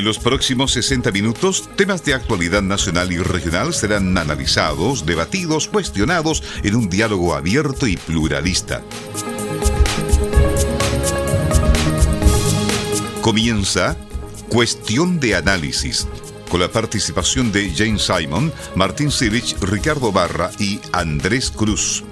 En los próximos 60 minutos, temas de actualidad nacional y regional serán analizados, debatidos, cuestionados en un diálogo abierto y pluralista. Comienza Cuestión de Análisis, con la participación de James Simon, Martín Silich, Ricardo Barra y Andrés Cruz.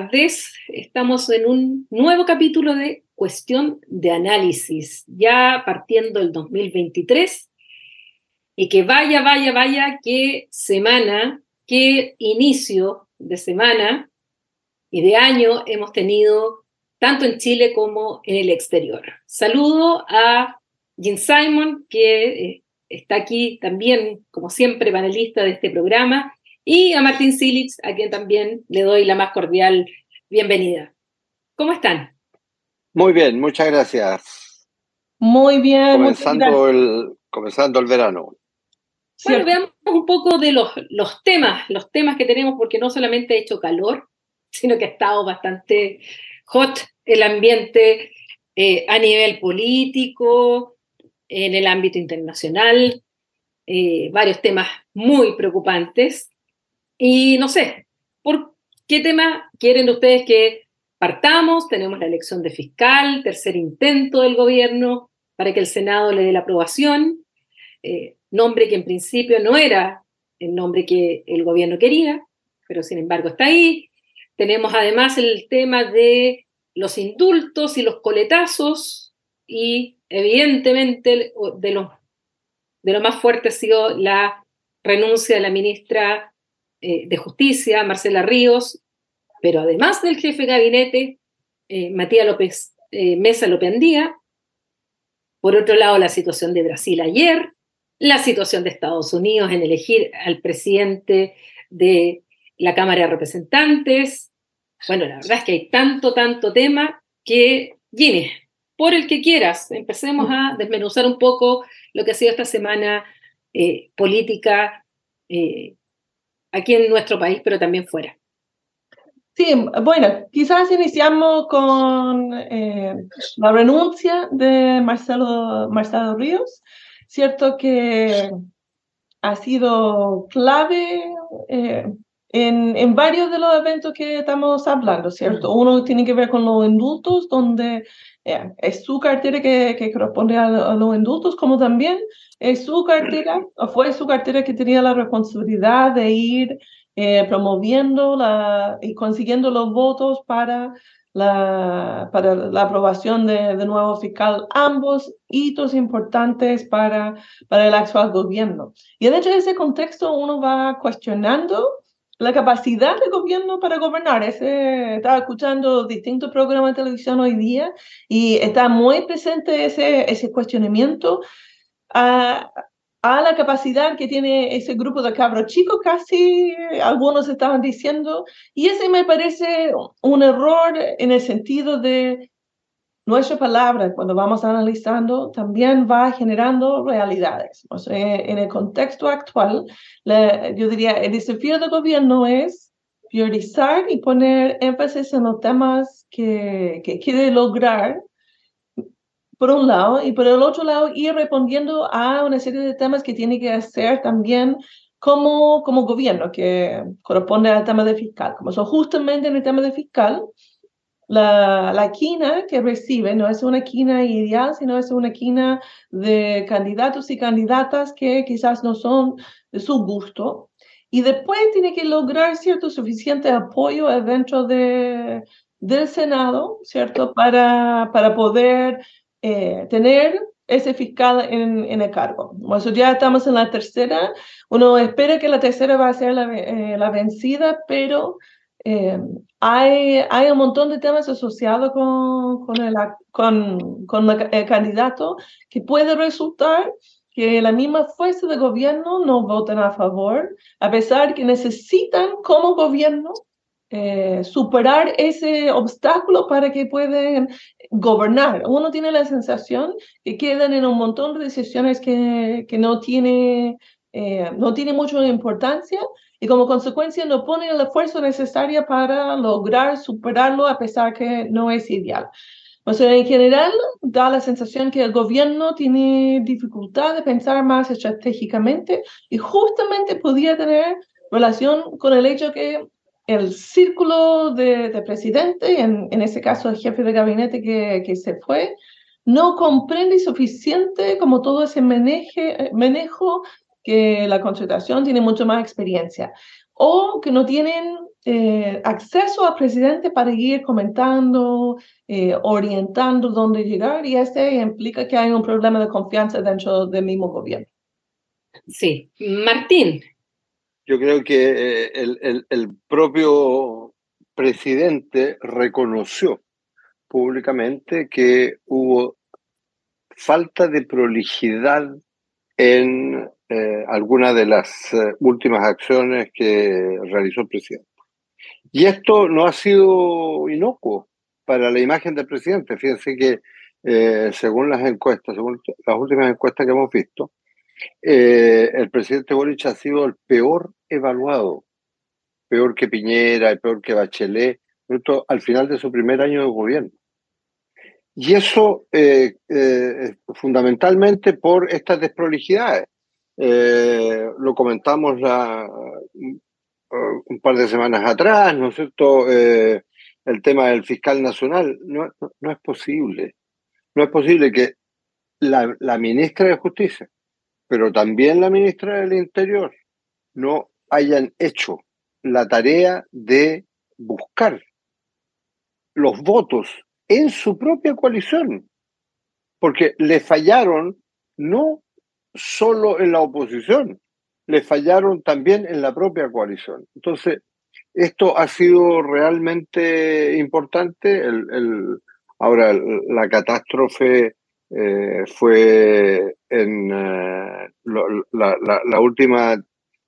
Tardes. Estamos en un nuevo capítulo de Cuestión de Análisis, ya partiendo el 2023. Y que vaya, vaya, vaya, qué semana, qué inicio de semana y de año hemos tenido tanto en Chile como en el exterior. Saludo a Jim Simon, que eh, está aquí también, como siempre, panelista de este programa, y a Martín Silich, a quien también le doy la más cordial bienvenida. ¿Cómo están? Muy bien, muchas gracias. Muy bien. Comenzando, El, comenzando el verano. Bueno, veamos un poco de los, los temas, los temas que tenemos, porque no solamente ha hecho calor, sino que ha estado bastante hot el ambiente eh, a nivel político, en el ámbito internacional, eh, varios temas muy preocupantes. Y no sé, ¿por qué tema quieren ustedes que partamos? Tenemos la elección de fiscal, tercer intento del gobierno para que el Senado le dé la aprobación, eh, nombre que en principio no era el nombre que el gobierno quería, pero sin embargo está ahí. Tenemos además el tema de los indultos y los coletazos y evidentemente de lo, de lo más fuerte ha sido la renuncia de la ministra eh, de Justicia, Marcela Ríos, pero además del jefe de gabinete, eh, Matías López eh, Mesa Lopendía. Por otro lado, la situación de Brasil ayer, la situación de Estados Unidos en elegir al presidente de la Cámara de Representantes. Bueno, la verdad es que hay tanto, tanto tema que, Gine, por el que quieras, empecemos a desmenuzar un poco lo que ha sido esta semana política aquí en nuestro país, pero también fuera. Sí, bueno, quizás iniciamos con eh, la renuncia de Marcelo, Marcelo Ríos. Cierto que ha sido clave eh, en, en, varios de los eventos que estamos hablando, ¿cierto? Uno tiene que ver con los indultos, donde eh, es su cartera que, que corresponde a, los indultos, como también es su cartera, fue su cartera que tenía la responsabilidad de ir eh, promoviendo la, y consiguiendo los votos para la, para la aprobación de, de, nuevo fiscal, ambos hitos importantes para, para el actual gobierno. Y dentro de ese contexto uno va cuestionando la capacidad del gobierno para gobernar. Ese, estaba escuchando distintos programas de televisión hoy día y está muy presente ese, ese cuestionamiento a, a la capacidad que tiene ese grupo de cabros chicos, casi algunos estaban diciendo, y ese me parece un error en el sentido de nuestra palabra, cuando vamos analizando, también va generando realidades. En el contexto actual, yo diría, el desafío del gobierno es priorizar y poner énfasis en los temas que, que quiere lograr, por un lado, y por el otro lado, ir respondiendo a una serie de temas que tiene que hacer también como, como gobierno, que corresponde al tema de fiscal. Como son justamente en el tema de fiscal, la, la quina que recibe no es una quina ideal, sino es una quina de candidatos y candidatas que quizás no son de su gusto. Y después tiene que lograr cierto suficiente apoyo dentro de, del Senado, ¿cierto? Para, para poder eh, tener ese fiscal en, en, el cargo. Eso ya estamos en la tercera. Uno espera que la tercera va a ser la, eh, la vencida, pero eh, hay, hay un montón de temas asociados con, con, el, con, con el candidato que puede resultar que la misma fuerza de gobierno no voten a favor, a pesar que necesitan como gobierno eh, superar ese obstáculo para que puedan gobernar. Uno tiene la sensación que quedan en un montón de decisiones que, que no, tiene, eh, no tiene mucha importancia y como consecuencia no ponen el esfuerzo necesario para lograr superarlo a pesar que no es ideal. O sea, en general da la sensación que el gobierno tiene dificultad de pensar más estratégicamente y justamente podría tener relación con el hecho que el círculo de, presidente, en, en este caso el jefe de gabinete que, que se fue, no comprende suficiente como todo ese maneje, manejo que la consultación tiene mucho más experiencia. O que no tienen eh, acceso al presidente para ir comentando, eh, orientando dónde llegar y este implica que hay un problema de confianza dentro del mismo gobierno. Sí, Martín, yo creo que eh, el, el, propio presidente reconoció públicamente que hubo falta de prolijidad en eh, algunas de las eh, últimas acciones que realizó el presidente. Y esto no ha sido inocuo para la imagen del presidente. Fíjense que según las encuestas, según las últimas encuestas que hemos visto, el presidente Boric ha sido el peor evaluado, peor que Piñera, peor que Bachelet, al final de su primer año de gobierno. Y eso eh, eh, fundamentalmente por estas desprolijidades. Eh, lo comentamos un par de semanas atrás, ¿no es cierto? el tema del fiscal nacional. No, no, es posible. No es posible que la, la ministra de Justicia, pero también la ministra del Interior, no hayan hecho la tarea de buscar los votos en su propia coalición, porque le fallaron no solo en la oposición, le fallaron también en la propia coalición. Entonces, esto ha sido realmente importante. El, ahora, la catástrofe eh, fue en eh, la, última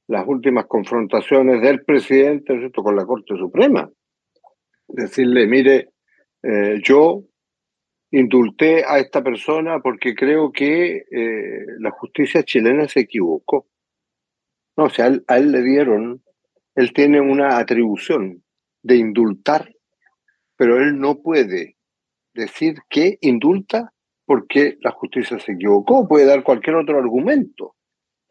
las últimas confrontaciones del presidente con la Corte Suprema. Decirle, mire, eh, yo indulté a esta persona porque creo que eh, la justicia chilena se equivocó. No, o sea, a él, le dieron, él tiene una atribución de indultar, pero él no puede decir que indulta porque la justicia se equivocó, puede dar cualquier otro argumento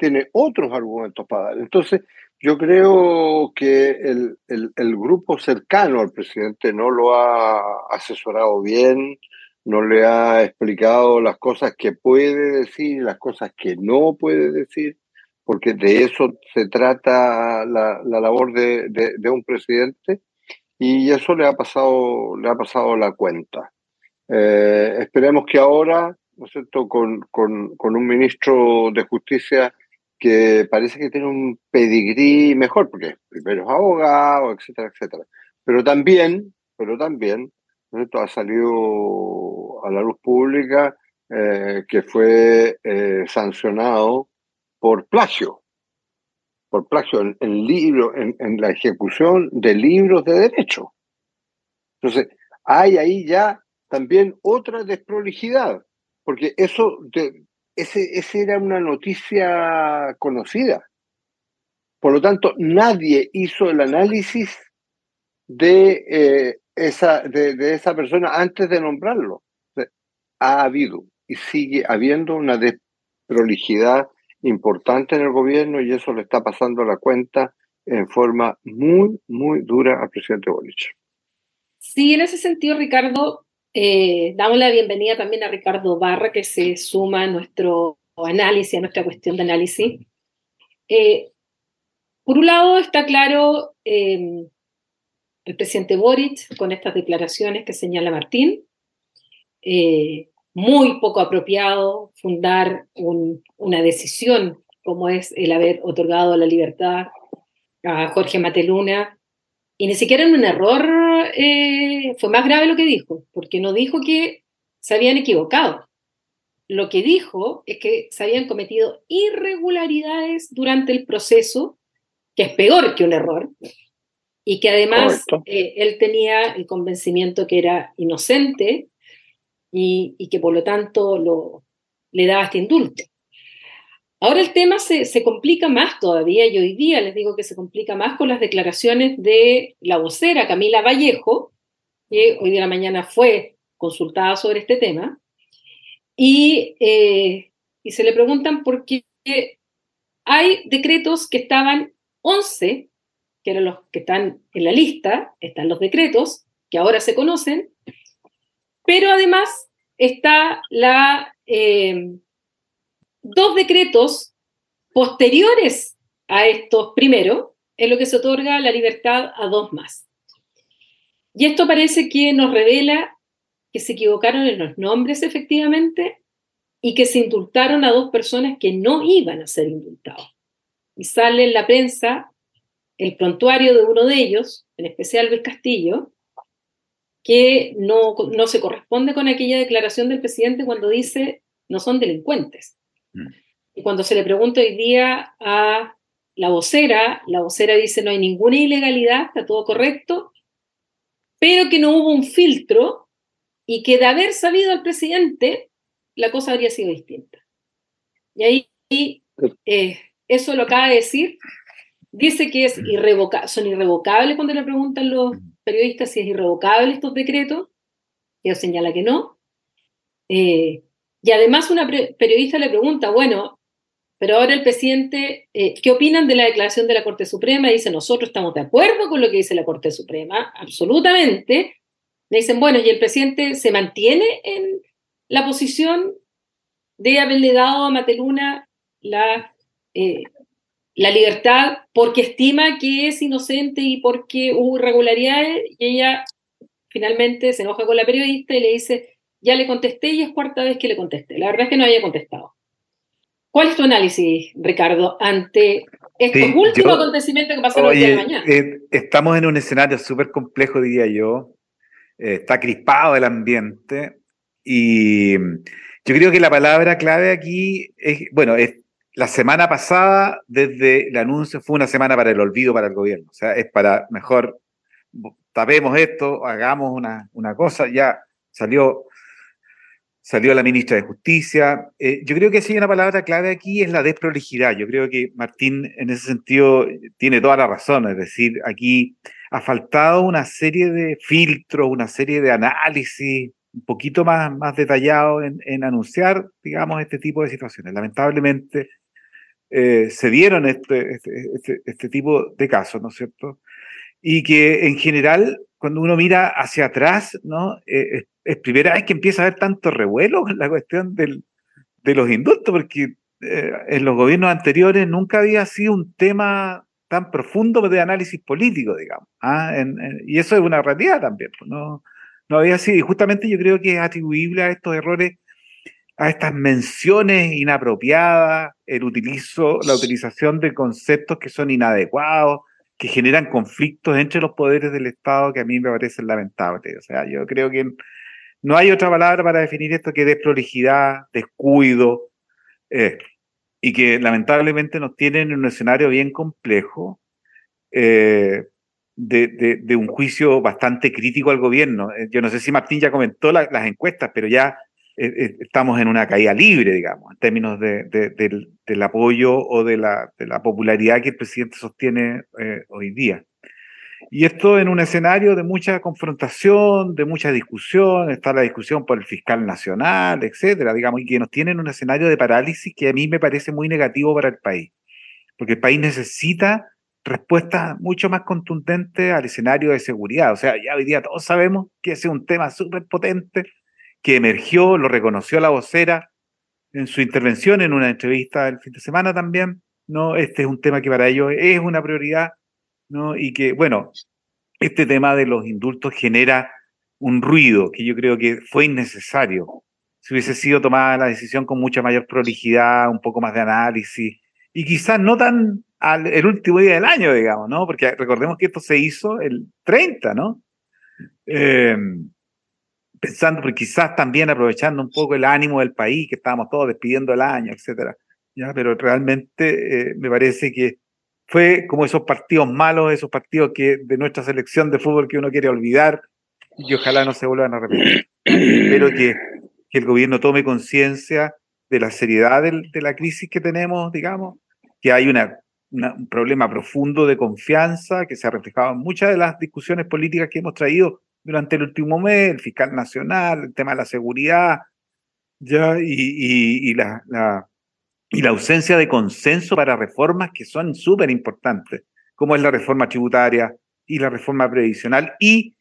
tiene otros argumentos para dar. Entonces, yo creo que el, el, grupo cercano al presidente no lo ha asesorado bien, no le ha explicado las cosas que puede decir, las cosas que no puede decir, porque de eso se trata la, la labor de, de, un presidente y eso le ha pasado, le ha pasado la cuenta. Eh, esperemos que ahora, ¿no es cierto?, con, con, con un ministro de Justicia que parece que tiene un pedigrí mejor, porque primero es abogado, etcétera, etcétera. Pero también, pero también, esto ha salido a la luz pública eh, que fue eh, sancionado por plagio, por plagio en, en libro, en, en, la ejecución de libros de derecho. Entonces, hay ahí ya también otra desprolijidad, porque eso de, ese, ese era una noticia conocida. Por lo tanto, nadie hizo el análisis de, eh, esa, de, esa persona antes de nombrarlo. ha habido y sigue habiendo una desprolijidad importante en el gobierno y eso le está pasando la cuenta en forma muy, muy dura al presidente Boric. Sí, en ese sentido, Ricardo, eh, damos la bienvenida también a Ricardo Barra, que se suma a nuestro análisis, a nuestra cuestión de análisis. Eh, por un lado, está claro em, el presidente Boric con estas declaraciones que señala Martín. Eh, muy poco apropiado fundar una decisión como es el haber otorgado la libertad a Jorge Mateluna y ni siquiera en un error eh, fue más grave lo que dijo, porque no dijo que se habían equivocado. Lo que dijo es que se habían cometido irregularidades durante el proceso, que es peor que un error, y que además eh, él tenía el convencimiento que era inocente y, y, que por lo tanto lo, le daba este indulto. Ahora el tema se, se, complica más todavía y hoy día les digo que se complica más con las declaraciones de la vocera Camila Vallejo, que hoy de la mañana fue consultada sobre este tema, y, eh, y se le preguntan por qué hay decretos que estaban 11, que eran los que están en la lista, están los decretos, que ahora se conocen, pero además está la, eh, dos decretos posteriores a estos primeros, en lo que se otorga la libertad a dos más. Y esto parece que nos revela que se equivocaron en los nombres efectivamente y que se indultaron a dos personas que no iban a ser indultados. Y sale en la prensa el prontuario de uno de ellos, en especial Luis Castillo, que no, no se corresponde con aquella declaración del presidente cuando dice no son delincuentes. Mm. Y cuando se le pregunta hoy día a la vocera, la vocera dice no hay ninguna ilegalidad, está todo correcto, pero que no hubo un filtro y que de haber sabido al presidente, la cosa habría sido distinta. Y ahí eh, eso lo acaba de decir. Dice que es irrevoca son irrevocables cuando le preguntan los periodistas si es irrevocable estos decretos. Él señala que no. Eh, y además una periodista le pregunta, bueno, pero ahora el presidente, eh, ¿qué opinan de la declaración de la Corte Suprema? dice, nosotros estamos de acuerdo con lo que dice la Corte Suprema, absolutamente. Le dicen, bueno, ¿y el presidente se mantiene en la posición de haberle dado a Mateluna la, eh, la libertad porque estima que es inocente y porque hubo irregularidades? Y ella finalmente se enoja con la periodista y le dice, ya le contesté y es cuarta vez que le contesté. La verdad es que no había contestado. ¿Cuál es tu análisis, Ricardo, ante estos últimos acontecimientos que pasaron el día de mañana? Eh, estamos en un escenario súper complejo, diría yo. Eh, está crispado el ambiente y yo creo que la palabra clave aquí es, bueno, es la semana pasada, desde el anuncio, fue una semana para el olvido para el gobierno. O sea, es para mejor tapemos esto, hagamos una, una cosa. Ya salió salió la ministra de Justicia. Eh, yo creo que sí, una palabra clave aquí es la desprolijidad. Yo creo que Martín en ese sentido tiene toda la razón. Es decir, aquí ha faltado una serie de filtros, una serie de análisis un poquito más, más detallado en, anunciar, digamos, este tipo de situaciones. Lamentablemente eh, se dieron este, este, este, este, tipo de casos, ¿no es cierto? Y que en general, cuando uno mira hacia atrás, ¿no? Eh, es primera vez que empieza a haber tanto revuelo con la cuestión del, de los indultos, porque eh, en los gobiernos anteriores nunca había sido un tema tan profundo de análisis político, digamos. ¿ah? y eso es una realidad también. Pues, no, no había sido, y justamente yo creo que es atribuible a estos errores, a estas menciones inapropiadas, el utilizo, la utilización de conceptos que son inadecuados, que generan conflictos entre los poderes del Estado que a mí me parecen lamentables. O sea, yo creo que no hay otra palabra para definir esto que desprolijidad, descuido, eh, y que lamentablemente nos tienen en un escenario bien complejo eh, de, un juicio bastante crítico al gobierno. Eh, yo no sé si Martín ya comentó las encuestas, pero ya estamos en una caída libre, digamos, en términos del, apoyo o de la, popularidad que el presidente sostiene hoy día. Y esto en un escenario de mucha confrontación, de mucha discusión, está la discusión por el fiscal nacional, etcétera, digamos, y que nos tiene en un escenario de parálisis que a mí me parece muy negativo para el país, porque el país necesita respuestas mucho más contundentes al escenario de seguridad. O sea, ya hoy día todos sabemos que ese es un tema súper potente que emergió, lo reconoció la vocera en su intervención en una entrevista el fin de semana también. No, este es un tema que para ellos es una prioridad ¿no? Y que, bueno, este tema de los indultos genera un ruido que yo creo que fue innecesario. Si hubiese sido tomada la decisión con mucha mayor prolijidad, un poco más de análisis, y quizás no tan al, el último día del año, digamos, ¿no? Porque recordemos que esto se hizo el 30, ¿no? Em, pensando, porque quizás también aprovechando un poco el ánimo del país, que estábamos todos despidiendo el año, etcétera. ¿ya? Pero realmente eh, me parece que fue como esos partidos malos, esos partidos que de nuestra selección de fútbol que uno quiere olvidar y que ojalá no se vuelvan a repetir. Espero que, que el gobierno tome conciencia de la seriedad de la crisis que tenemos, digamos, que hay una, un problema profundo de confianza que se ha reflejado en muchas de las discusiones políticas que hemos traído durante el último mes, el fiscal nacional, el tema de la seguridad, ya, y, la, la, y la ausencia de consenso para reformas que son súper importantes, como es la reforma tributaria y la reforma previsional, y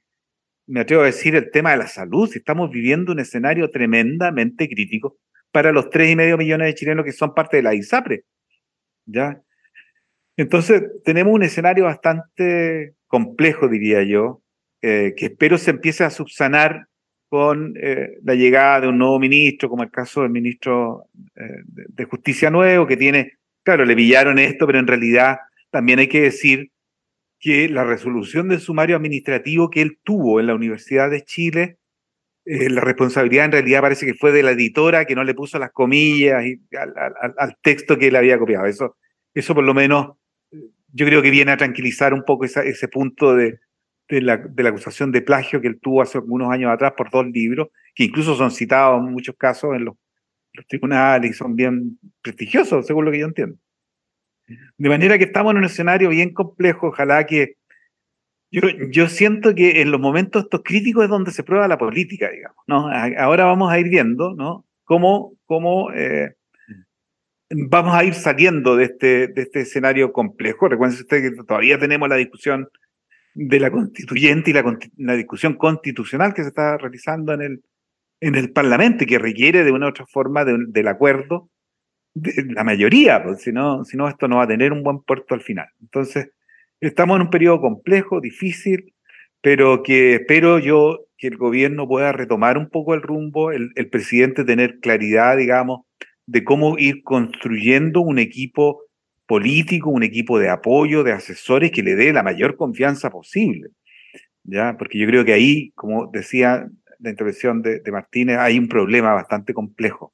me atrevo a decir el tema de la salud, estamos viviendo un escenario tremendamente crítico para los tres y medio millones de chilenos que son parte de la ISAPRE. ¿ya? Entonces, tenemos un escenario bastante complejo, diría yo, eh, que espero se empiece a subsanar con eh, la llegada de un nuevo ministro, como el caso del ministro eh, de, Justicia Nuevo, que tiene, claro, le pillaron esto, pero en realidad también hay que decir que la resolución del sumario administrativo que él tuvo en la Universidad de Chile, la responsabilidad en realidad parece que fue de la editora que no le puso las comillas al, texto que él había copiado. Eso, eso por lo menos yo creo que viene a tranquilizar un poco ese punto de, de la, acusación de plagio que él tuvo hace algunos años atrás por dos libros, que incluso son citados en muchos casos en los, tribunales y son bien prestigiosos, según lo que yo entiendo. De manera que estamos en un escenario bien complejo, ojalá que... Yo, yo siento que en los momentos estos críticos es donde se prueba la política, digamos, ¿no? Ahora vamos a ir viendo, ¿no? Cómo, cómo eh, vamos a ir saliendo de este, de este escenario complejo. Recuerden ustedes que todavía tenemos la discusión de la constituyente y la, discusión constitucional que se está realizando en el, en el Parlamento y que requiere de una u otra forma del acuerdo de la mayoría, porque si no, esto no va a tener un buen puerto al final. Entonces, estamos en un periodo complejo, difícil, pero que espero yo que el gobierno pueda retomar un poco el rumbo, el, el presidente tener claridad, digamos, de cómo ir construyendo un equipo político, un equipo de apoyo, de asesores que le dé la mayor confianza posible. ¿ya? Porque yo creo que ahí, como decía la intervención de, Martínez, hay un problema bastante complejo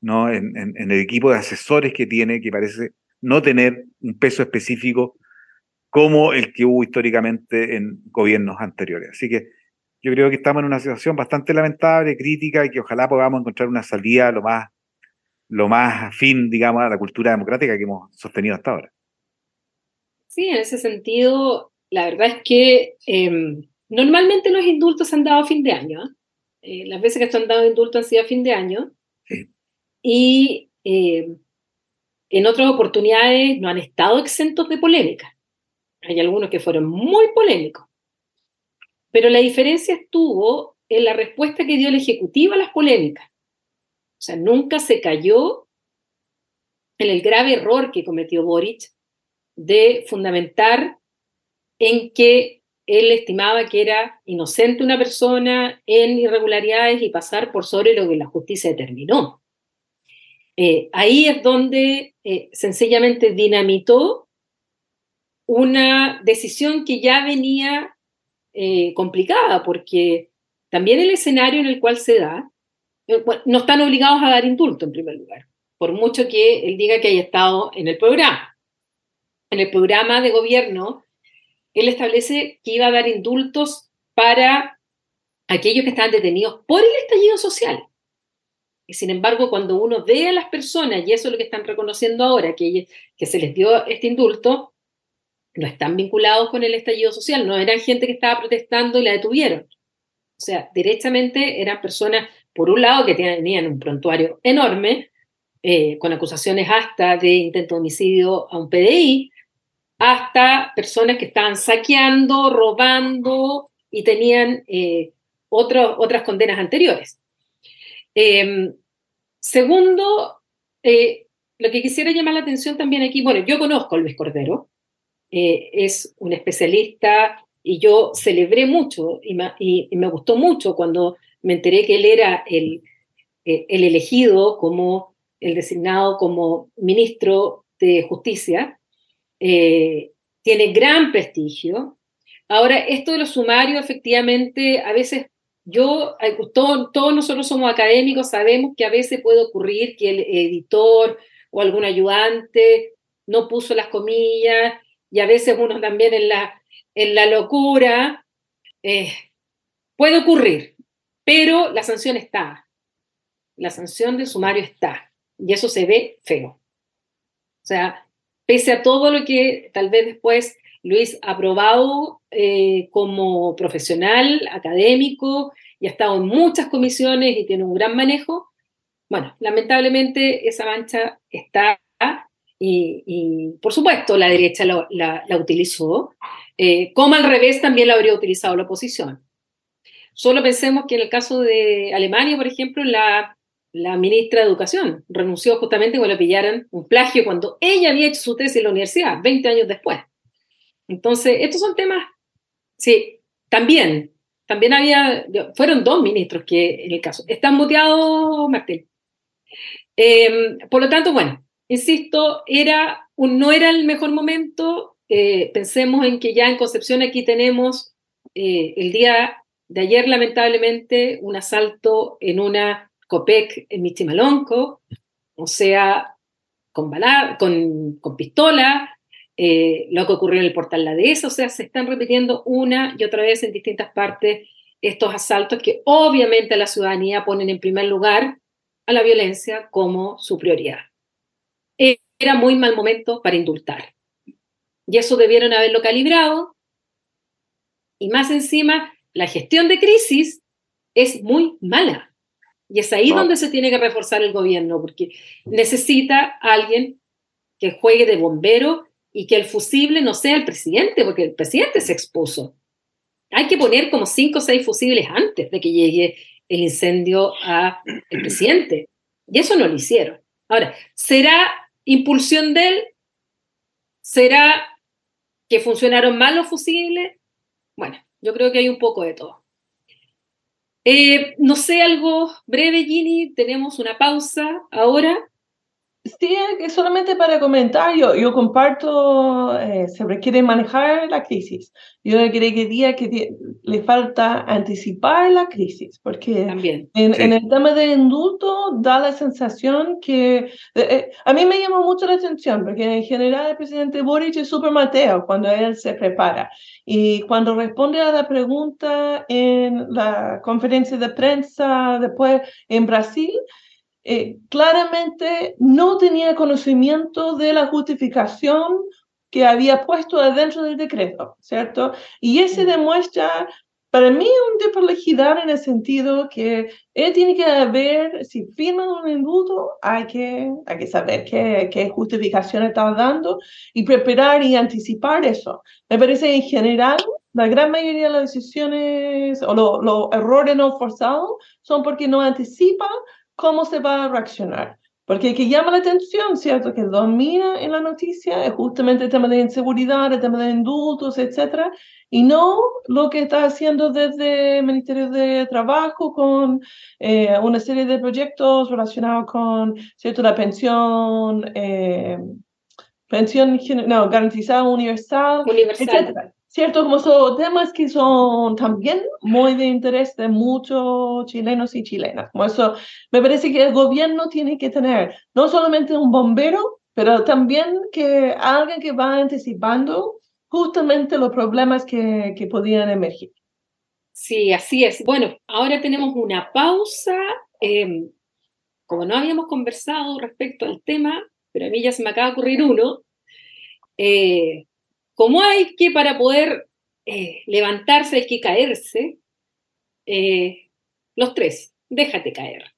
¿no? En, el equipo de asesores que tiene, que parece no tener un peso específico como el que hubo históricamente en gobiernos anteriores. Así que yo creo que estamos en una situación bastante lamentable, crítica, y que ojalá podamos encontrar una salida lo más lo más afín, digamos, a la cultura democrática que hemos sostenido hasta ahora. Sí, en ese sentido, la verdad es que em, normalmente los indultos se han dado a fin de año. ¿eh? Eh, las veces que se han dado indultos han sido a fin de año. Y em, en otras oportunidades no han estado exentos de polémica. Hay algunos que fueron muy polémicos. Pero la diferencia estuvo en la respuesta que dio el Ejecutivo a las polémicas. O sea, nunca se cayó en el grave error que cometió Boric de fundamentar en que él estimaba que era inocente una persona en irregularidades y pasar por sobre lo que la justicia determinó. Eh, ahí es donde eh, sencillamente dinamitó una decisión que ya venía eh, complicada, porque también el escenario en el cual se da eh, no están obligados a dar indulto en primer lugar, por mucho que él diga que haya estado en el programa. En el programa de gobierno, él establece que iba a dar indultos para aquellos que estaban detenidos por el estallido social. Y sin embargo, cuando uno ve a las personas, y eso es lo que están reconociendo ahora, que, que se les dio este indulto, no están vinculados con el estallido social, no eran gente que estaba protestando y la detuvieron. O sea, directamente eran personas por un lado, que tenían un prontuario enorme, eh, con acusaciones hasta de intento de homicidio a un PDI, hasta personas que estaban saqueando, robando y tenían eh, otras condenas anteriores. Em, segundo, eh, lo que quisiera llamar la atención también aquí, bueno, yo conozco a Luis Cordero, es un especialista y yo celebré mucho y me gustó mucho cuando me enteré que él era el, eh, el elegido como el designado como ministro de Justicia. Eh, tiene gran prestigio. Ahora, esto de los sumarios, efectivamente, a veces yo, eh, todos nosotros somos académicos, sabemos que a veces puede ocurrir que el editor o algún ayudante no puso las comillas y a veces uno también en la, en la locura, puede ocurrir, pero la sanción está. La sanción de sumario está. Y eso se ve feo. O sea, pese a todo lo que tal vez después Luis ha probado eh, como profesional, académico, y ha estado en muchas comisiones y tiene un gran manejo, bueno, lamentablemente esa mancha está y, por supuesto la derecha la, utilizó, eh, como al revés también la habría utilizado la oposición. Solo pensemos que en el caso de Alemania, por ejemplo, la, la ministra de Educación renunció justamente cuando le pillaran un plagio cuando ella había hecho su tesis en la universidad, 20 años después. Entonces, estos son temas, sí, también, también había, fueron dos ministros que en el caso, están muteados, Martín. Em, por lo tanto, bueno, insisto, era no era el mejor momento. Eh, pensemos en que ya en Concepción aquí tenemos eh, el día de ayer, lamentablemente, un asalto en una COPEC en Michimalonco, o sea, con, con, pistola, eh, lo que ocurrió en el portal La Dehesa, o sea, se están repitiendo una y otra vez en distintas partes estos asaltos que obviamente la ciudadanía ponen en primer lugar a la violencia como su prioridad. Era muy mal momento para indultar. Y eso debieron haberlo calibrado. Y más encima, la gestión de crisis es muy mala. Y es ahí donde se tiene que reforzar el gobierno, porque necesita alguien que juegue de bombero y que el fusible no sea el presidente, porque el presidente se expuso. Hay que poner como cinco o seis fusibles antes de que llegue el incendio al presidente. Y eso no lo hicieron. Ahora, ¿será impulsión de él? ¿Será que funcionaron mal los fusibles? Bueno, yo creo que hay un poco de todo. Eh, no sé, algo breve, Ginny, tenemos una pausa ahora Sí, solamente para comentar, yo, yo comparto, eh, se requiere manejar la crisis. Yo creo que día que le falta anticipar la crisis, porque También. En, el tema del indulto da la sensación que, eh, eh, a mí me llama mucho la atención, porque en general el presidente Boric es súper mateo cuando él se prepara. Y cuando responde a la pregunta en la conferencia de prensa después en Brasil, eh, claramente no tenía conocimiento de la justificación que había puesto adentro del decreto, ¿cierto? Y ese mm. demuestra para mí un desprolijidad en el sentido que él tiene que ver, si firma un indulto, hay que, hay que saber qué, qué justificación está dando y preparar y anticipar eso. Me parece en general, la gran mayoría de las decisiones o los errores no forzados son porque no anticipan cómo se va a reaccionar. Porque que llama la atención, ¿cierto? Que domina en la noticia es justamente el tema de inseguridad, el tema de indultos, etcétera, y no lo que está haciendo desde el Ministerio de Trabajo con eh, una serie de proyectos relacionados con, ¿cierto? La pensión, eh, pensión no, garantizada universal, universal. etcétera. ¿Cierto? Como son temas que son también muy de interés de muchos chilenos y chilenas. Como eso, me parece que el gobierno tiene que tener no solamente un bombero, pero también que alguien que va anticipando justamente los problemas que, que podían emergir. Sí, así es. Bueno, ahora tenemos una pausa. Em, como no habíamos conversado respecto al tema, pero a mí ya se me acaba de ocurrir uno, eh, como hay que para poder eh, levantarse hay que caerse, eh, los tres, déjate caer.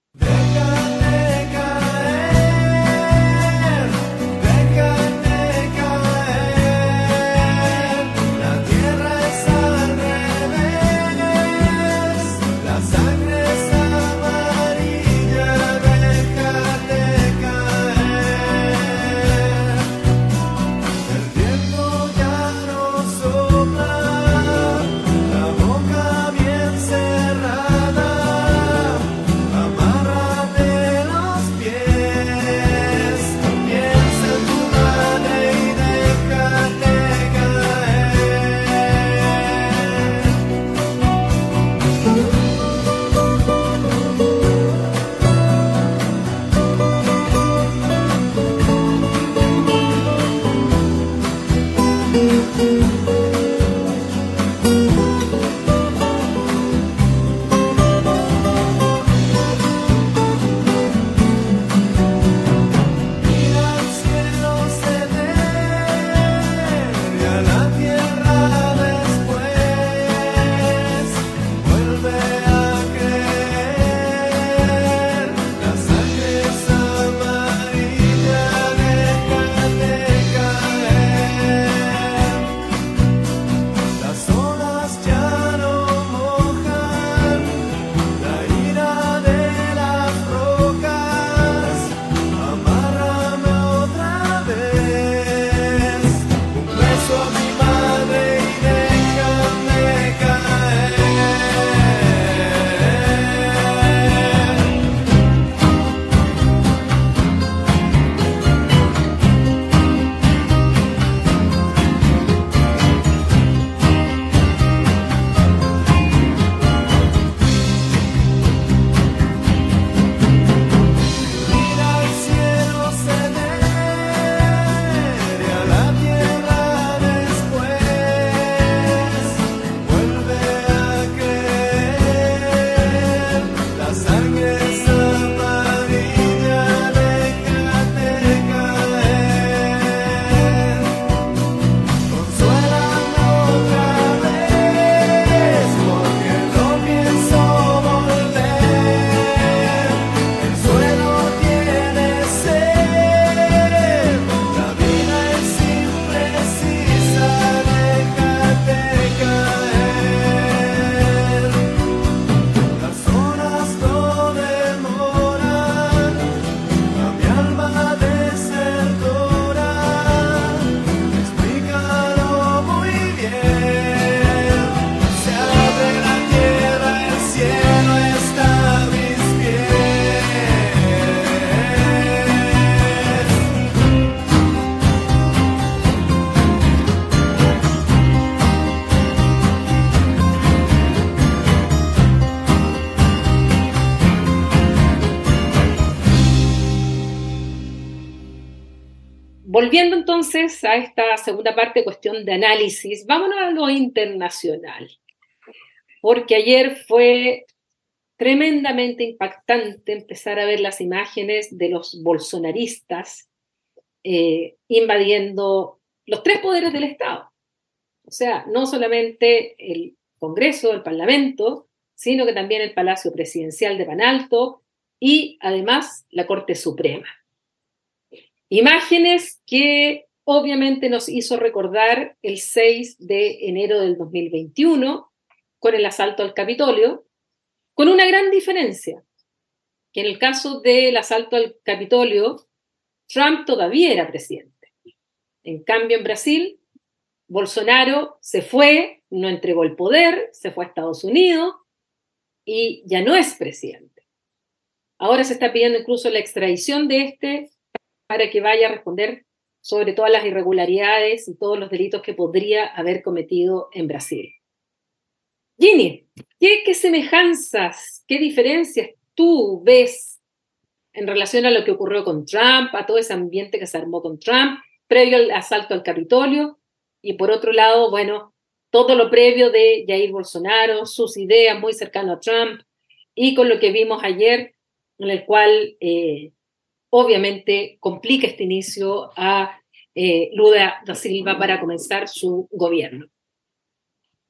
A esta segunda parte, cuestión de análisis, vámonos a lo internacional, porque ayer fue tremendamente impactante empezar a ver las imágenes de los bolsonaristas eh, invadiendo los tres poderes del Estado. O sea, no solamente el Congreso, el Parlamento, sino que también el Palacio Presidencial de Panalto y además la Corte Suprema. Imágenes que obviamente nos hizo recordar el 6 de enero del 2021 con el asalto al Capitolio, con una gran diferencia, que en el caso del asalto al Capitolio, Trump todavía era presidente. En cambio, en Brasil, Bolsonaro se fue, no entregó el poder, se fue a Estados Unidos y ya no es presidente. Ahora se está pidiendo incluso la extradición de este para que vaya a responder sobre todas las irregularidades y todos los delitos que podría haber cometido en Brasil. Ginny, ¿qué, semejanzas, qué diferencias tú ves en relación a lo que ocurrió con Trump, a todo ese ambiente que se armó con Trump, previo al asalto al Capitolio? Y por otro lado, bueno, todo lo previo de Jair Bolsonaro, sus ideas muy cercanas a Trump, y con lo que vimos ayer, en el cual eh, obviamente complica este inicio a eh, Lula da Silva para comenzar su gobierno.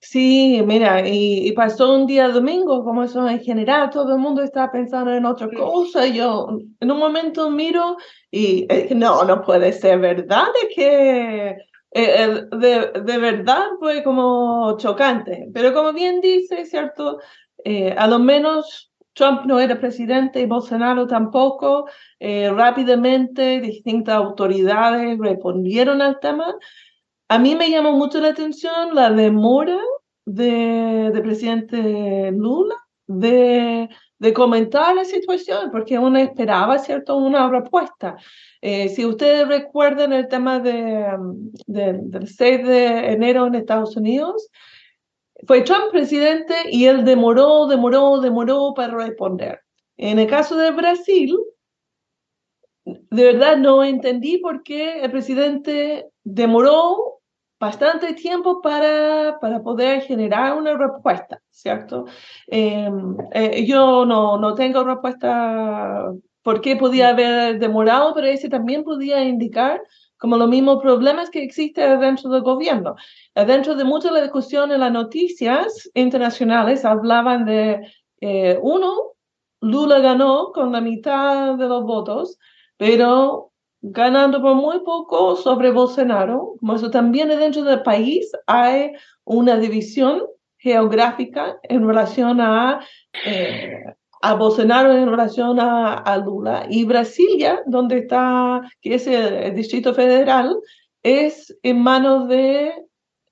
Sí, mira, y, pasó un día domingo, como eso en general, todo el mundo está pensando en otra cosa. yo en un momento miro y eh, no, no puede ser verdad de que eh, de, de, verdad fue como chocante. Pero como bien dice, ¿cierto? Eh, a lo menos Trump no era presidente y Bolsonaro tampoco. rápidamente distintas autoridades respondieron al tema a mí me llamó mucho la atención la demora de presidente Lula de, comentar la situación, porque uno esperaba, ¿cierto?, una respuesta. Eh, si ustedes recuerdan el tema de, del 6 de enero en Estados Unidos, fue Trump presidente y él demoró, demoró, demoró para responder. En el caso de Brasil, de verdad no entendí por qué el presidente demoró bastante tiempo para, para poder generar una respuesta, ¿cierto? Em, eh, yo no, no tengo respuesta por qué podía haber demorado, pero ese también podía indicar como los mismos problemas que existen dentro del gobierno. Dentro de muchas de las discusiones, las noticias internacionales hablaban de, eh, uno, Lula ganó con la mitad de los votos, pero ganando por muy poco sobre Bolsonaro. Como eso también dentro del país hay una división geográfica en relación a, eh, a Bolsonaro en relación a, Lula. Y Brasilia, donde está, que es el, Distrito Federal, es en manos de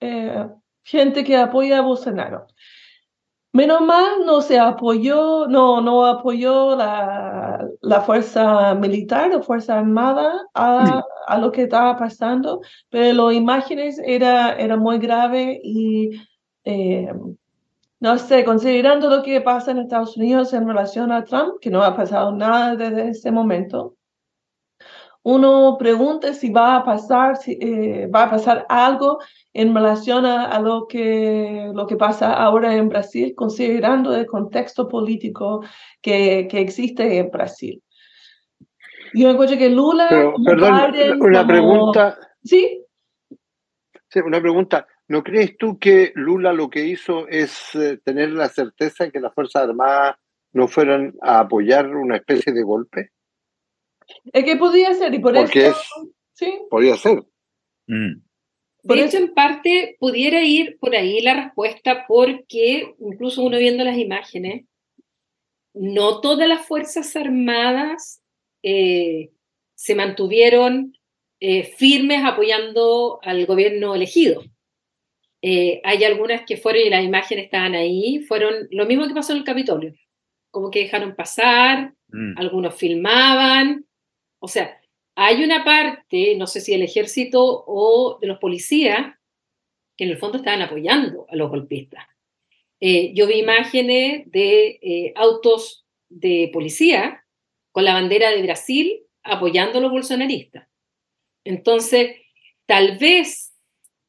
eh, gente que apoya a Bolsonaro. Menos mal no se apoyó, no, no apoyó la, la fuerza militar, la fuerza armada a, a, lo que estaba pasando, pero las imágenes era, era muy grave y eh, no sé, considerando lo que pasa en Estados Unidos en relación a Trump, que no ha pasado nada desde ese momento, uno pregunta si va a pasar, si, eh, va a pasar algo en relación a, lo, que, lo que pasa ahora en Brasil, considerando el contexto político que, que existe en Brasil. Yo encuentro que Lula... perdón, una pregunta. ¿Sí? Sí, una pregunta. ¿No crees tú que Lula lo que hizo es eh, tener la certeza de que las Fuerzas Armadas no fueran a apoyar una especie de golpe? Es que podía ser, y por Porque eso. ¿sí? Podría ser. Mm. De hecho, en parte pudiera ir por ahí la respuesta, porque incluso uno viendo las imágenes, no todas las Fuerzas Armadas eh, se mantuvieron eh, firmes apoyando al gobierno elegido. Eh, hay algunas que fueron, y las imágenes estaban ahí, fueron lo mismo que pasó en el Capitolio, como que dejaron pasar, mm. algunos filmaban, o sea, hay una parte, no sé si del ejército o de los policías, que en el fondo estaban apoyando a los golpistas. Eh, yo vi imágenes de eh, autos de policía con la bandera de Brasil apoyando a los bolsonaristas. Entonces, tal vez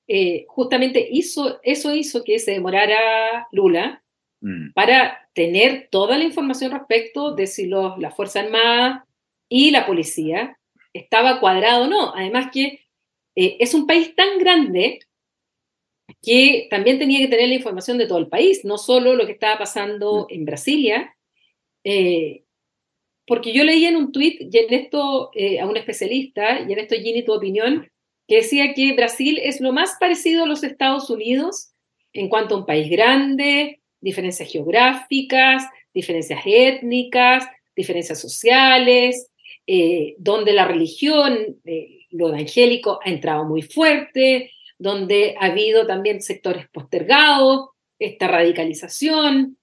eh, justamente hizo, eso hizo que se demorara Lula mm. para tener toda la información respecto de si los, la Fuerza Armada y la policía estaba cuadrado o no. Además que eh, es un país tan grande que también tenía que tener la información de todo el país, no solo lo que estaba pasando mm. en Brasilia, eh, porque yo leí en un tuit, y en esto a un especialista, y en esto Ginny, tu opinión, que decía que Brasil es lo más parecido a los Estados Unidos en cuanto a un país grande, diferencias geográficas, diferencias étnicas, diferencias sociales, eh, donde la religión, eh, lo evangélico, ha entrado muy fuerte, donde ha habido también sectores postergados, esta radicalización.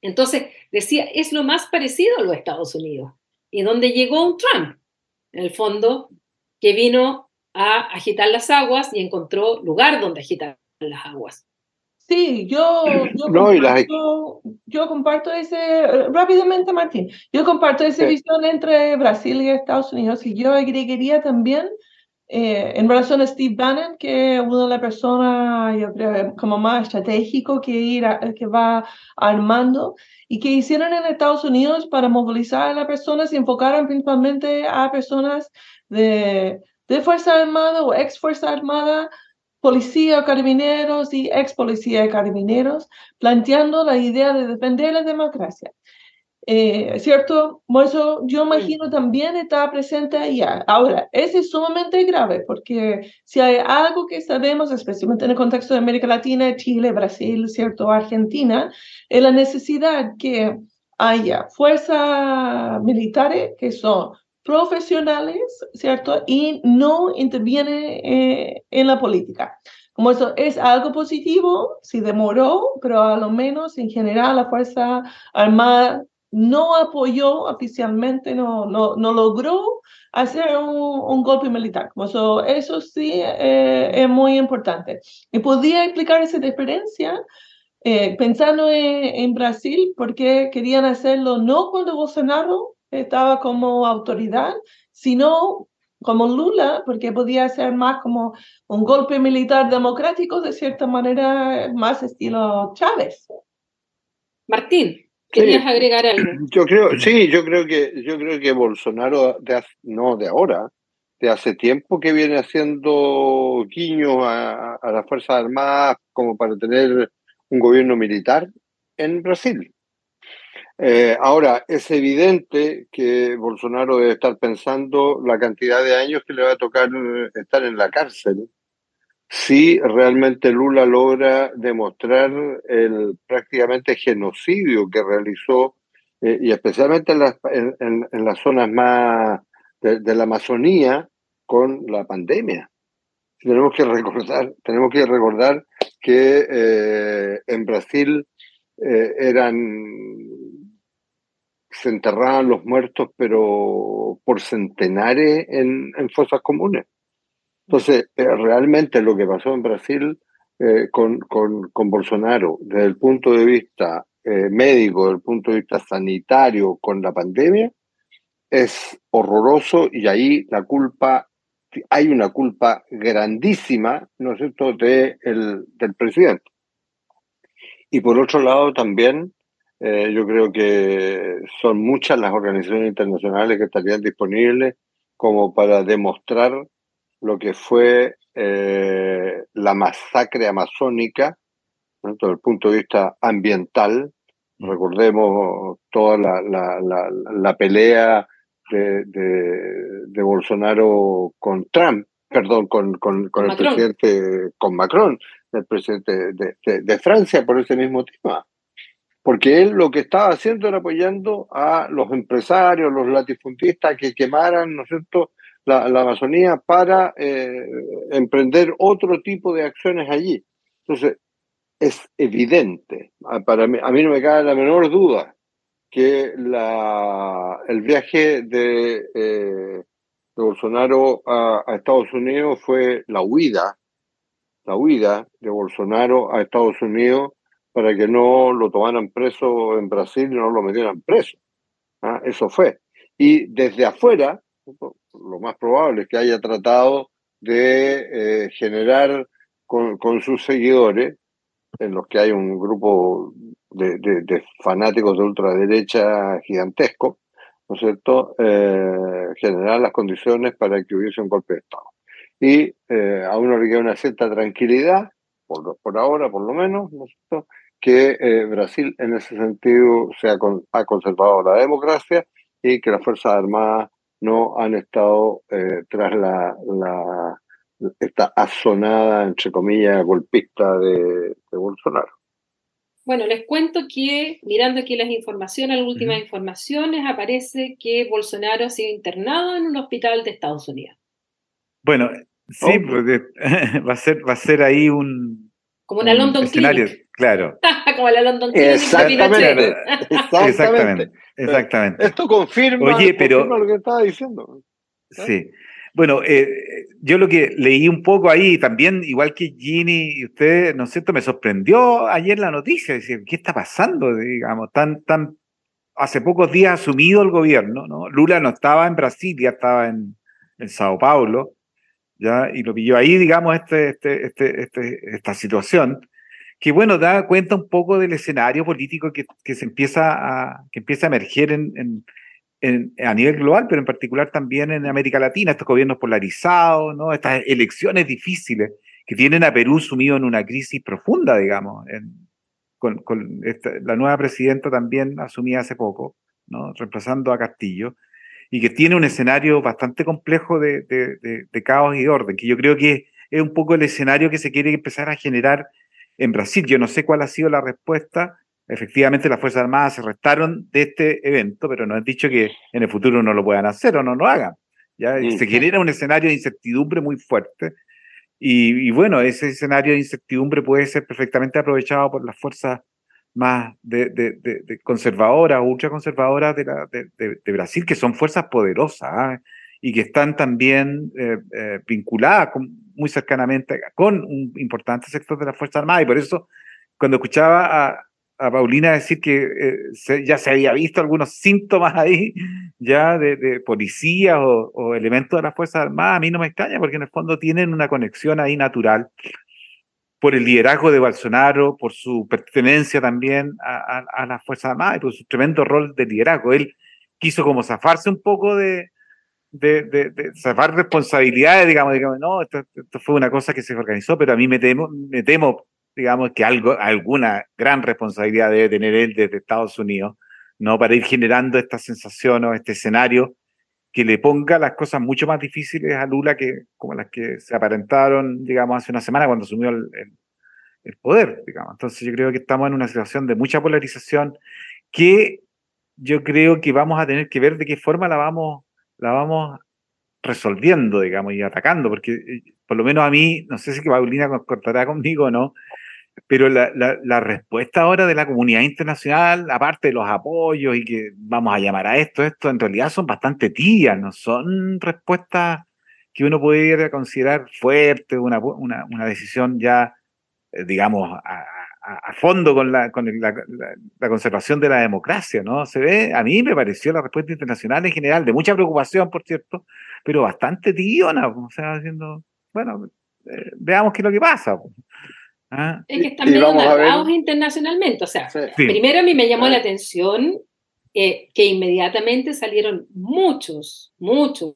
Entonces, decía, es lo más parecido a los Estados Unidos. Y donde llegó un Trump, en el fondo, que vino a agitar las aguas y encontró lugar donde agitar las aguas. Sí, yo, yo, comparto, ese, rápidamente Martín, yo comparto esa visión entre Brasil y Estados Unidos y yo agregaría también eh, en relación a Steve Bannon, que es una de las personas, yo creo, como más estratégico que, ir que va armando y que hicieron en Estados Unidos para movilizar a las personas y enfocaron principalmente a personas de de Fuerza Armada o ex Fuerza Armada, policía, carabineros y ex policía y carabineros, planteando la idea de defender la democracia. Eh, ¿Cierto? Eso yo imagino también está presente allá. Ahora, eso es sumamente grave porque si hay algo que sabemos, especialmente en el contexto de América Latina, Chile, Brasil, ¿cierto? Argentina, es la necesidad que haya fuerzas militares que son profesionales, ¿cierto? Y no interviene eh, en la política. Como eso es algo positivo, si demoró, pero a lo menos en general la Fuerza Armada no apoyó oficialmente, no, no, no logró hacer un, golpe militar. Como eso, eso sí eh, es muy importante. Y podría explicar esa diferencia eh, pensando en, en Brasil, porque querían hacerlo no cuando Bolsonaro estaba como autoridad, sino como Lula, porque podía ser más como un golpe militar democrático, de cierta manera, más estilo Chávez. Martín, ¿querías agregar algo? Yo creo, sí, yo creo que, yo creo que Bolsonaro, de, no de ahora, de hace tiempo que viene haciendo guiños a, a las Fuerzas Armadas como para tener un gobierno militar en Brasil. Eh, ahora, es evidente que Bolsonaro debe estar pensando la cantidad de años que le va a tocar eh, estar en la cárcel si realmente Lula logra demostrar el prácticamente genocidio que realizó, eh, y especialmente en las, en, las zonas más de, la Amazonía con la pandemia. Tenemos que recordar, tenemos que recordar que en Brasil eran se enterraban los muertos, pero por centenares en, fosas comunes. Entonces, eh, realmente lo que pasó en Brasil eh, con, con, con, Bolsonaro, desde el punto de vista eh, médico, desde el punto de vista sanitario, con la pandemia, es horroroso y ahí la culpa, hay una culpa grandísima, ¿no es cierto?, de el, del presidente. Y por otro lado también eh, yo creo que son muchas las organizaciones internacionales que estarían disponibles como para demostrar lo que fue eh, la masacre amazónica desde el punto de vista ambiental. Mm. Recordemos toda la, la, la, pelea de, de, Bolsonaro con Trump, perdón, con, con, con el presidente, con Macron, el presidente de, de Francia, por ese mismo tema porque él lo que estaba haciendo era apoyando a los empresarios, los latifundistas que quemaran, ¿no es cierto?, la, Amazonía para eh, emprender otro tipo de acciones allí. Entonces, es evidente, para mí, a mí no me cabe la menor duda que el viaje de, eh, Bolsonaro a Estados Unidos fue la huida, la huida de Bolsonaro a Estados Unidos para que no lo tomaran preso en Brasil y no lo metieran preso. ¿ah? Eso fue. Y desde afuera, lo más probable es que haya tratado de eh, generar con, sus seguidores, en los que hay un grupo de, fanáticos de ultraderecha gigantesco, ¿no es cierto?, eh, generar las condiciones para que hubiese un golpe de Estado. Y eh, a uno le queda una cierta tranquilidad, por, por ahora por lo menos, ¿no es cierto?, que Brasil en ese sentido se ha, ha conservado la democracia y que las Fuerzas Armadas no han estado eh, tras la, la, esta azonada, entre comillas, golpista de, Bolsonaro. Bueno, les cuento que mirando aquí las informaciones, las últimas informaciones, aparece que Bolsonaro ha sido internado en un hospital de Estados Unidos. Bueno, sí, oh. porque va a ser, va a ser ahí un, como una London escenario, Clinic. Claro. Como la London Clinic. Exactamente. Exactamente. Exactamente. Esto confirma, Oye, pero, lo que estaba diciendo. Sí. Bueno, eh, yo lo que leí un poco ahí, también, igual que Ginny y usted, ¿no es cierto? Me sorprendió ayer la noticia, decir, ¿qué está pasando? Digamos, tan, tan, hace pocos días asumido el gobierno, ¿no? Lula no estaba en Brasil, ya estaba en, en Sao Paulo, ¿ya? Y lo pilló ahí, digamos, este, este, este, este, esta situación que bueno, da cuenta un poco del escenario político que, que se empieza a, que empieza a emerger en, en, a nivel global, pero en particular también en América Latina, estos gobiernos polarizados, ¿no? estas elecciones difíciles que tienen a Perú sumido en una crisis profunda, digamos, con, con la nueva presidenta también asumida hace poco, ¿no? reemplazando a Castillo, y que tiene un escenario bastante complejo de, de, de, de caos y orden, que yo creo que es un poco el escenario que se quiere empezar a generar en Brasil. Yo no sé cuál ha sido la respuesta. Efectivamente, las Fuerzas Armadas se restaron de este evento, pero no han dicho que en el futuro no lo puedan hacer o no lo hagan. ¿ya? Se genera un escenario de incertidumbre muy fuerte. Y, bueno, ese escenario de incertidumbre puede ser perfectamente aprovechado por las fuerzas más de, de, de, conservadoras o ultraconservadoras de, Brasil, que son fuerzas poderosas ¿ah? y que están también eh, eh, vinculadas con, muy cercanamente con un importante sector de la Fuerza Armada y por eso cuando escuchaba a, a Paulina decir que eh, ya se había visto algunos síntomas ahí ya de, de policías o, o, elementos de la Fuerza Armada, a mí no me extraña porque en el fondo tienen una conexión ahí natural por el liderazgo de Bolsonaro, por su pertenencia también a, a, a la Fuerza Armada y por su tremendo rol de liderazgo. Él quiso como zafarse un poco de, de, de, de zafar responsabilidades, digamos, digamos, no, esto, fue una cosa que se organizó, pero a mí me temo, me temo, digamos, que algo, alguna gran responsabilidad debe tener él desde Estados Unidos, ¿no? Para ir generando esta sensación o este escenario que le ponga las cosas mucho más difíciles a Lula que como las que se aparentaron, digamos, hace una semana cuando asumió el, el, el poder, digamos. Entonces yo creo que estamos en una situación de mucha polarización que yo creo que vamos a tener que ver de qué forma la vamos la vamos resolviendo, digamos, y atacando, porque eh, por lo menos a mí, no sé si Paulina cortará conmigo o no, pero la, la, respuesta ahora de la comunidad internacional, aparte de los apoyos y que vamos a llamar a esto, esto en realidad son bastante tibias, no son respuestas que uno puede considerar fuertes, una, una, una decisión ya, eh, digamos, a, a, fondo con, la, con la, la, conservación de la democracia, ¿no? Se ve, a mí me pareció la respuesta internacional en general, de mucha preocupación, por cierto, pero bastante tibiona, o sea, haciendo, bueno, eh, veamos qué es lo que pasa. ¿Ah? Es que están medio narrados internacionalmente, o sea, primero a mí me llamó la atención eh, que inmediatamente salieron muchos, muchos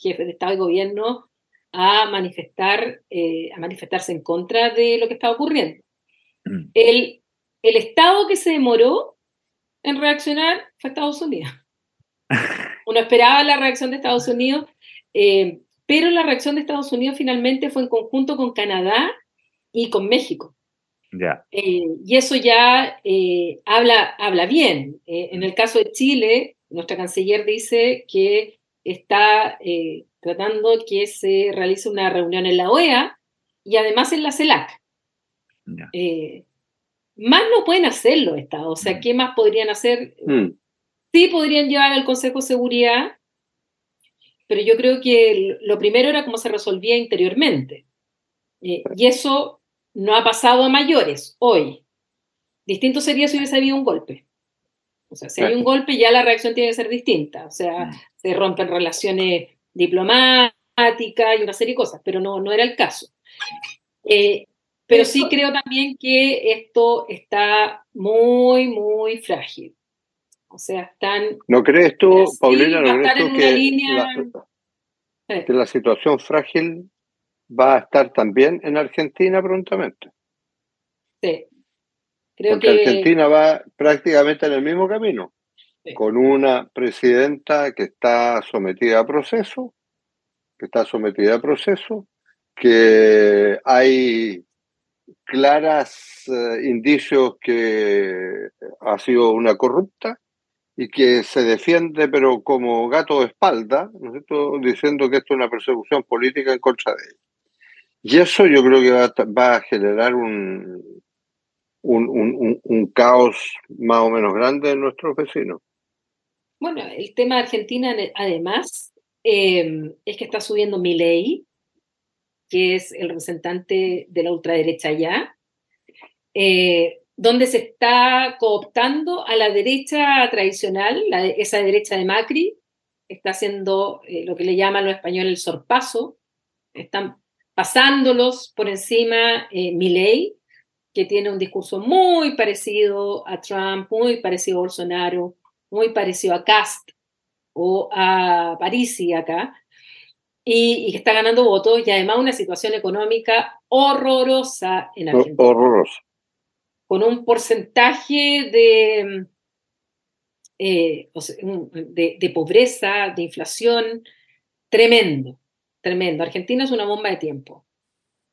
jefes de Estado y Gobierno a manifestar, eh, a manifestarse en contra de lo que estaba ocurriendo. Mm. El, el Estado que se demoró en reaccionar fue Estados Unidos. Uno esperaba la reacción de Estados Unidos, eh, pero la reacción de Estados Unidos finalmente fue en conjunto con Canadá y con México. Eh, y eso ya eh, habla, habla bien. en el caso de Chile, nuestra canciller dice que está tratando que se realice una reunión en la OEA y además en la CELAC. Eh, más no pueden hacer los estados, o sea, mm. ¿qué más podrían hacer? Mm. Sí podrían llevar al Consejo de Seguridad, pero yo creo que lo primero era cómo se resolvía interiormente. Eh, y eso no ha pasado a mayores hoy. Distinto sería si hubiese habido un golpe. O sea, si hay un golpe ya la reacción tiene que ser distinta. O sea, mm. se rompen relaciones diplomática y una serie de cosas, pero no, no era el caso. Eh, pero sí creo también que esto está muy, muy frágil. O sea, están... ¿No crees tú, Paulina, no crees tú que, que la situación frágil va a estar también en Argentina prontamente? Sí. Creo Porque que... Argentina va prácticamente en el mismo camino, con una presidenta que está sometida a proceso, que está sometida a proceso, que hay claras eh, indicios que ha sido una corrupta y que se defiende pero como gato de espalda, ¿no diciendo que esto es una persecución política en contra de ella. Y eso yo creo que va a, generar un, un, un, caos más o menos grande en nuestros vecinos. Bueno, el tema de Argentina además eh, es que está subiendo mi ley, que es el representante de la ultraderecha allá, eh, donde se está cooptando a la derecha tradicional, esa derecha de Macri, está haciendo eh, lo que le llaman los españoles el sorpaso, están pasándolos por encima eh, Milley, que tiene un discurso muy parecido a Trump, muy parecido a Bolsonaro, muy parecido a Cast o a Parisi acá, y, que está ganando votos y además una situación económica horrorosa en Argentina. Horrorosa. Con un porcentaje de, eh, de, pobreza, de inflación tremendo, tremendo. Argentina es una bomba de tiempo.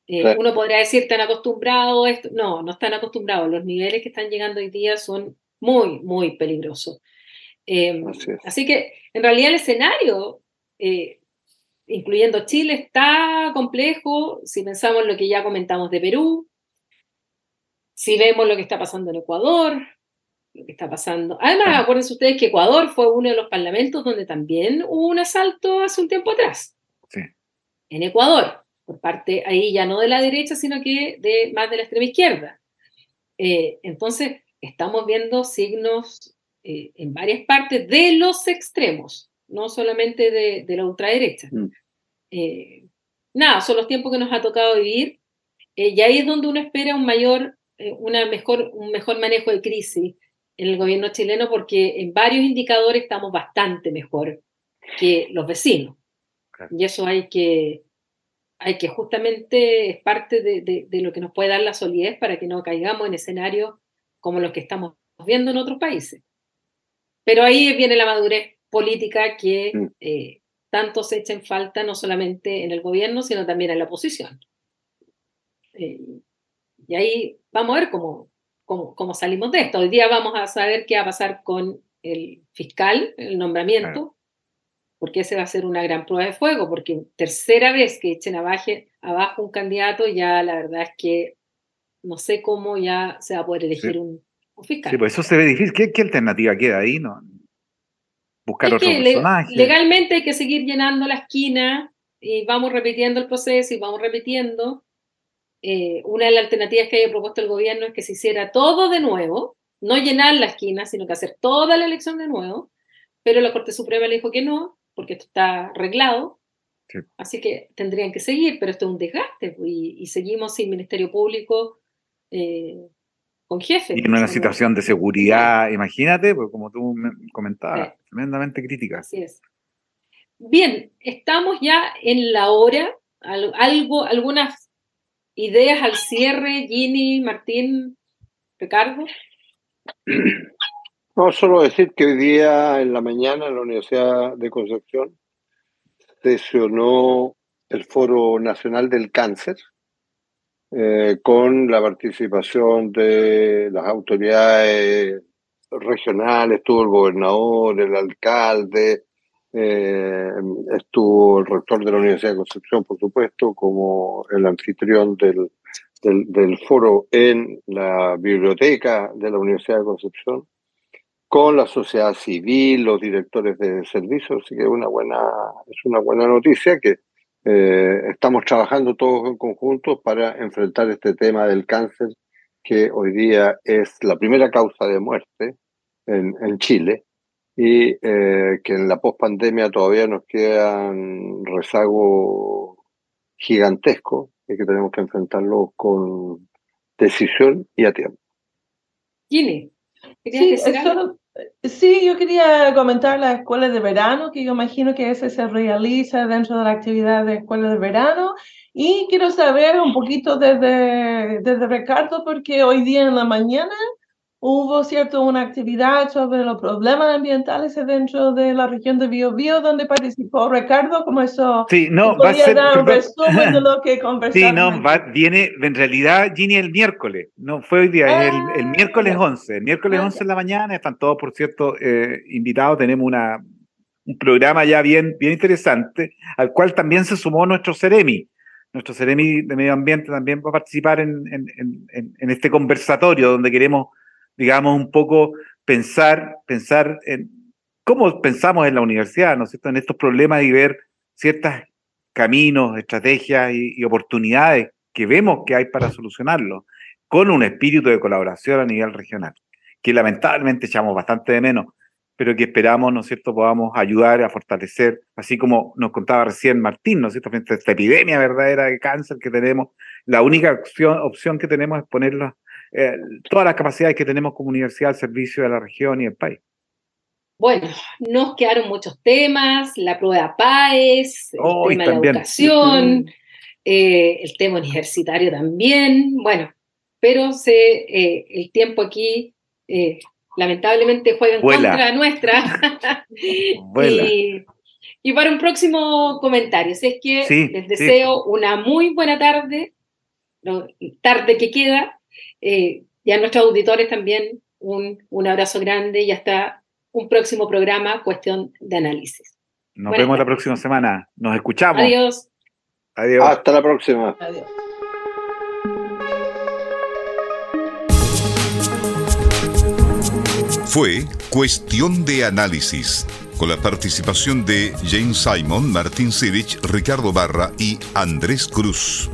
Eh, uno podría decir, ¿están acostumbrados? Esto? No, no están acostumbrados. Los niveles que están llegando hoy día son muy, muy peligrosos. Eh, así, que, en realidad, el escenario incluyendo Chile, está complejo. Si pensamos en lo que ya comentamos de Perú, si vemos lo que está pasando en Ecuador, lo que está pasando. Además, acuérdense ustedes que Ecuador fue uno de los parlamentos donde también hubo un asalto hace un tiempo atrás. Sí. En Ecuador, por parte ahí ya no de la derecha, sino que de más de la extrema izquierda. Eh, entonces, estamos viendo signos eh, en varias partes de los extremos, no solamente de, de la ultraderecha. Mm. Eh, nada, son los tiempos que nos ha tocado vivir eh, y ahí es donde uno espera un mayor, eh, una mejor, un mejor manejo de crisis en el gobierno chileno porque en varios indicadores estamos bastante mejor que los vecinos. Y eso hay que, hay que justamente, es parte de, de, lo que nos puede dar la solidez para que no caigamos en escenarios como los que estamos viendo en otros países. Pero ahí viene la madurez política que mm tanto se echa en falta no solamente en el gobierno, sino también en la oposición. Eh, y ahí vamos a ver cómo, cómo, salimos de esto. Hoy día vamos a saber qué va a pasar con el fiscal, el nombramiento, porque ese va a ser una gran prueba de fuego, porque tercera vez que echen abajo, abajo un candidato, ya la verdad es que no sé cómo ya se va a poder elegir un, fiscal. Sí, pues eso se ve difícil. ¿Qué, ¿Qué, alternativa queda ahí? No, buscar otro personaje. Legalmente hay que seguir llenando la esquina y vamos repitiendo el proceso y vamos repitiendo. Eh, una de las alternativas que haya propuesto el gobierno es que se hiciera todo de nuevo, no llenar la esquina, sino que hacer toda la elección de nuevo, pero la Corte Suprema le dijo que no, porque esto está arreglado, así que tendrían que seguir, pero esto es un desgaste pues, y, seguimos sin Ministerio Público eh, con jefe. Y en una situación de seguridad, imagínate, pues como tú comentabas, tremendamente crítica. Así es. Bien, estamos ya en la hora. Algo, algunas ideas al cierre, Gini, Martín, Ricardo. No, solo decir que hoy día en la mañana en la Universidad de Concepción sesionó el Foro Nacional del Cáncer, eh, con la participación de las autoridades regionales, estuvo el gobernador, el alcalde, eh, estuvo el rector de la Universidad de Concepción, por supuesto, como el anfitrión del, del, foro en la biblioteca de la Universidad de Concepción, con la sociedad civil, los directores de servicios, así que una buena, es una buena noticia que eh, estamos trabajando todos en conjunto para enfrentar este tema del cáncer, que hoy día es la primera causa de muerte en, Chile y eh, que en la pospandemia todavía nos quedan rezagos gigantescos y que tenemos que enfrentarlos con decisión y a tiempo. Gini, Sí, sí, yo quería comentar la escuela de verano, que yo imagino que ese se realiza dentro de la actividad de escuela de verano. Y quiero saber un poquito desde, desde Ricardo, porque hoy día en la mañana hubo cierto una actividad sobre los problemas ambientales dentro de la región de Biobío donde participó Ricardo, como eso sí, no, va a ser, dar un resumen de lo que conversamos. Sí, no, viene en realidad Ginny el miércoles, no fue hoy día, es el, el, ah, miércoles 11, el miércoles 11 de la mañana, están todos por cierto eh, invitados, tenemos una, un programa ya bien, bien interesante, al cual también se sumó nuestro Ceremi. Nuestro Ceremi de Medio Ambiente también va a participar en, en, en, en este conversatorio donde queremos digamos, un poco pensar, pensar en cómo pensamos en la universidad, ¿no es cierto?, en estos problemas y ver ciertos caminos, estrategias y, oportunidades que vemos que hay para solucionarlo, con un espíritu de colaboración a nivel regional, que lamentablemente echamos bastante de menos, pero que esperamos, ¿no es cierto?, podamos ayudar a fortalecer, así como nos contaba recién Martín, ¿no es cierto?, frente a esta epidemia verdadera de cáncer que tenemos, la única opción, opción que tenemos es ponerla eh, todas las capacidades que tenemos como universidad al servicio de la región y el país. Bueno, nos quedaron muchos temas, la prueba PAES, el tema de la educación, eh, el tema universitario también, bueno, pero se, eh, el tiempo aquí lamentablemente juega en contra nuestra. y, y, para un próximo comentario, si es que les deseo una muy buena tarde, tarde que queda, eh, y a nuestros auditores también un, un, abrazo grande y hasta un próximo programa, Cuestión de Análisis. Nos vemos la próxima semana. Nos escuchamos. Adiós. Adiós. Hasta la próxima. Adiós. Fue Cuestión de Análisis, con la participación de James Simon, Martín Sirich, Ricardo Barra y Andrés Cruz.